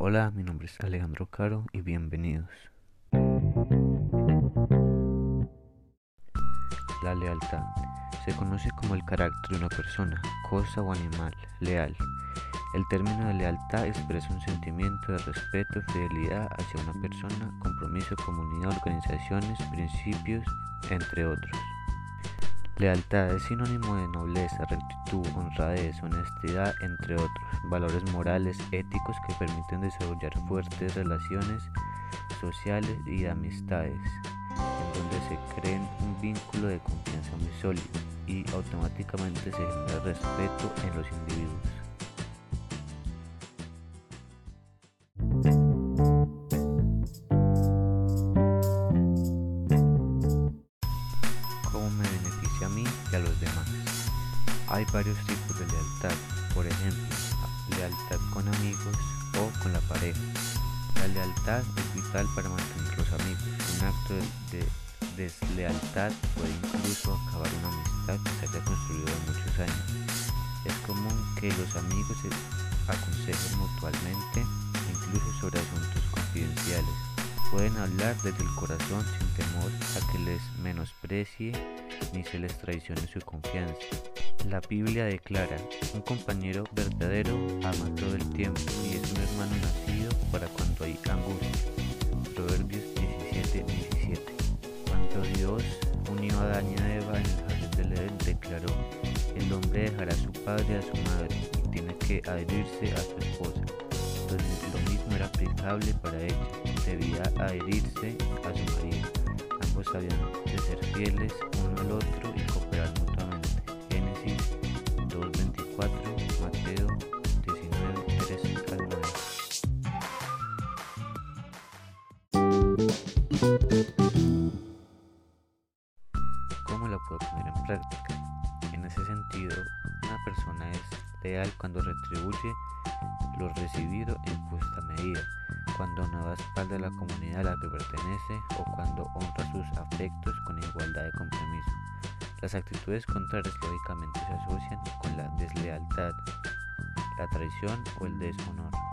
Hola, mi nombre es Alejandro Caro y bienvenidos. La lealtad se conoce como el carácter de una persona, cosa o animal leal. El término de lealtad expresa un sentimiento de respeto fidelidad hacia una persona, compromiso, comunidad, organizaciones, principios, entre otros. Lealtad es sinónimo de nobleza, rectitud, honradez, honestidad, entre otros, valores morales, éticos que permiten desarrollar fuertes relaciones sociales y de amistades, en donde se creen un vínculo de confianza muy sólido y automáticamente se genera respeto en los individuos. Beneficia a los demás? Hay varios tipos de lealtad, por ejemplo, lealtad con amigos o con la pareja. La lealtad es vital para mantener los amigos. Un acto de, deslealtad puede incluso acabar una amistad que se haya construido en muchos años. Es común que los amigos se aconsejen mutuamente, incluso sobre asuntos confidenciales. Pueden hablar desde el corazón sin temor a que les menosprecie ni se les traicione su confianza. La Biblia declara, un compañero verdadero ama todo el tiempo y es un hermano nacido para cuando hay angustia. Proverbios 17, 17. Cuando Dios unió a Adán y a Eva en el jardín del Edén, declaró, el hombre dejará a su padre a su madre y tiene que adherirse a su esposa. Entonces lo mismo era aplicable para ella, debía adherirse a su marido. Ambos habían fieles uno al otro y cooperar mutuamente. Génesis 2.24, Mateo 19, 3 al 9. ¿Cómo la puedo poner en práctica? En ese sentido, una persona es leal cuando retribuye lo recibido en justa medida, cuando no da espalda a la comunidad a la que pertenece o cuando honra sus afectos con igualdad de compromiso. Las actitudes contrarias lógicamente se asocian con la deslealtad, la traición o el deshonor.